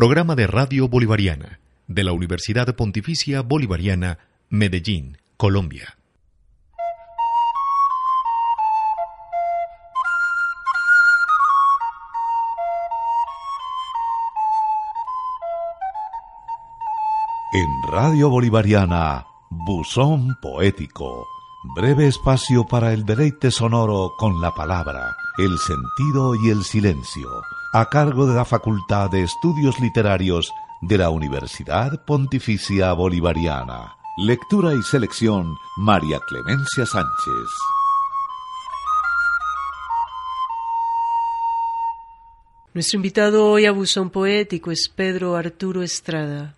Programa de Radio Bolivariana de la Universidad Pontificia Bolivariana, Medellín, Colombia. En Radio Bolivariana, Buzón Poético, breve espacio para el deleite sonoro con la palabra, el sentido y el silencio, a cargo de la Facultad de Estudios Literarios de la Universidad Pontificia Bolivariana. Lectura y selección María Clemencia Sánchez. Nuestro invitado hoy a Buzón Poético es Pedro Arturo Estrada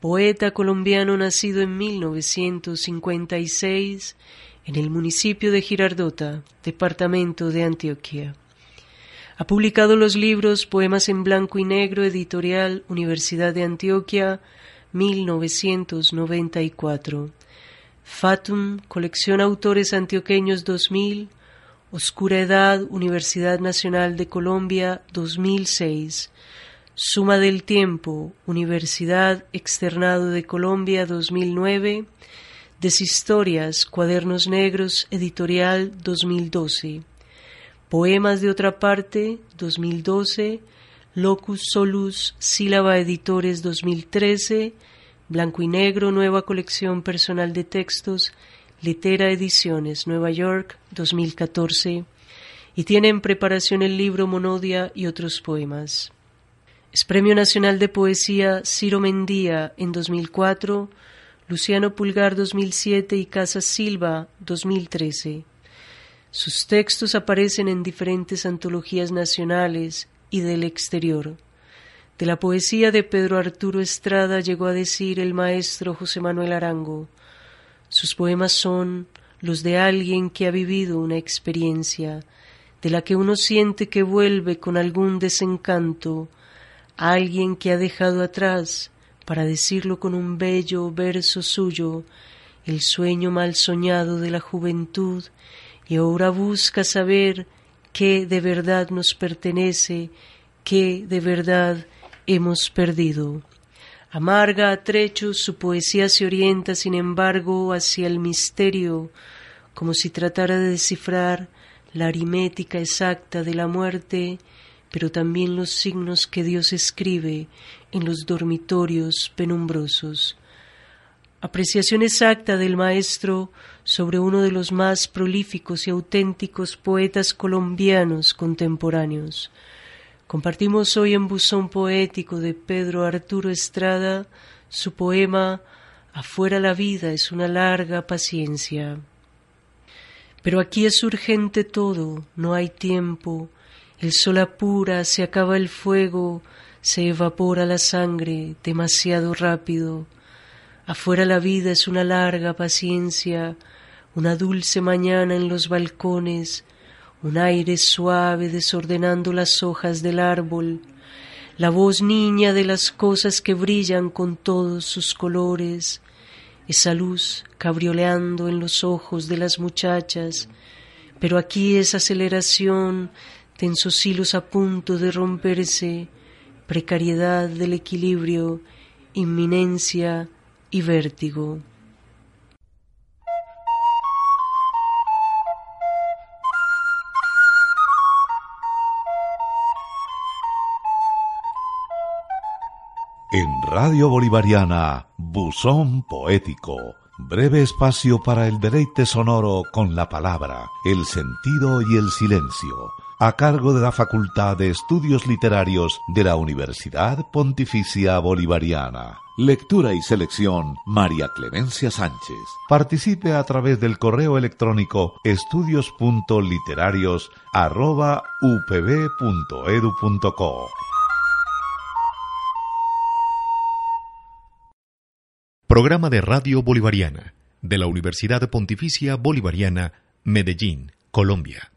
poeta colombiano nacido en 1956 en el municipio de Girardota, departamento de Antioquia. Ha publicado los libros Poemas en Blanco y Negro, editorial Universidad de Antioquia, 1994. Fatum, colección Autores Antioqueños 2000, Oscura Edad, Universidad Nacional de Colombia 2006. Suma del Tiempo, Universidad Externado de Colombia 2009, Deshistorias, Cuadernos Negros, Editorial 2012, Poemas de otra parte 2012, Locus Solus, Sílaba Editores 2013, Blanco y Negro, Nueva Colección Personal de Textos, Letera Ediciones, Nueva York 2014, y tiene en preparación el libro Monodia y otros poemas. Es Premio Nacional de Poesía Ciro Mendía en 2004, Luciano Pulgar 2007 y Casa Silva 2013. Sus textos aparecen en diferentes antologías nacionales y del exterior. De la poesía de Pedro Arturo Estrada llegó a decir el maestro José Manuel Arango. Sus poemas son los de alguien que ha vivido una experiencia, de la que uno siente que vuelve con algún desencanto alguien que ha dejado atrás, para decirlo con un bello verso suyo, el sueño mal soñado de la juventud, y ahora busca saber qué de verdad nos pertenece, qué de verdad hemos perdido. Amarga a trechos su poesía se orienta, sin embargo, hacia el misterio, como si tratara de descifrar la aritmética exacta de la muerte pero también los signos que Dios escribe en los dormitorios penumbrosos. Apreciación exacta del maestro sobre uno de los más prolíficos y auténticos poetas colombianos contemporáneos. Compartimos hoy en Buzón Poético de Pedro Arturo Estrada su poema Afuera la vida es una larga paciencia. Pero aquí es urgente todo, no hay tiempo, el sol apura, se acaba el fuego, se evapora la sangre demasiado rápido. Afuera la vida es una larga paciencia, una dulce mañana en los balcones, un aire suave desordenando las hojas del árbol, la voz niña de las cosas que brillan con todos sus colores, esa luz cabrioleando en los ojos de las muchachas, pero aquí es aceleración tensos hilos a punto de romperse, precariedad del equilibrio, inminencia y vértigo. En Radio Bolivariana, Buzón Poético, breve espacio para el deleite sonoro con la palabra, el sentido y el silencio a cargo de la Facultad de Estudios Literarios de la Universidad Pontificia Bolivariana. Lectura y selección María Clemencia Sánchez. Participe a través del correo electrónico estudios.literarios@upb.edu.co. Programa de Radio Bolivariana de la Universidad Pontificia Bolivariana, Medellín, Colombia.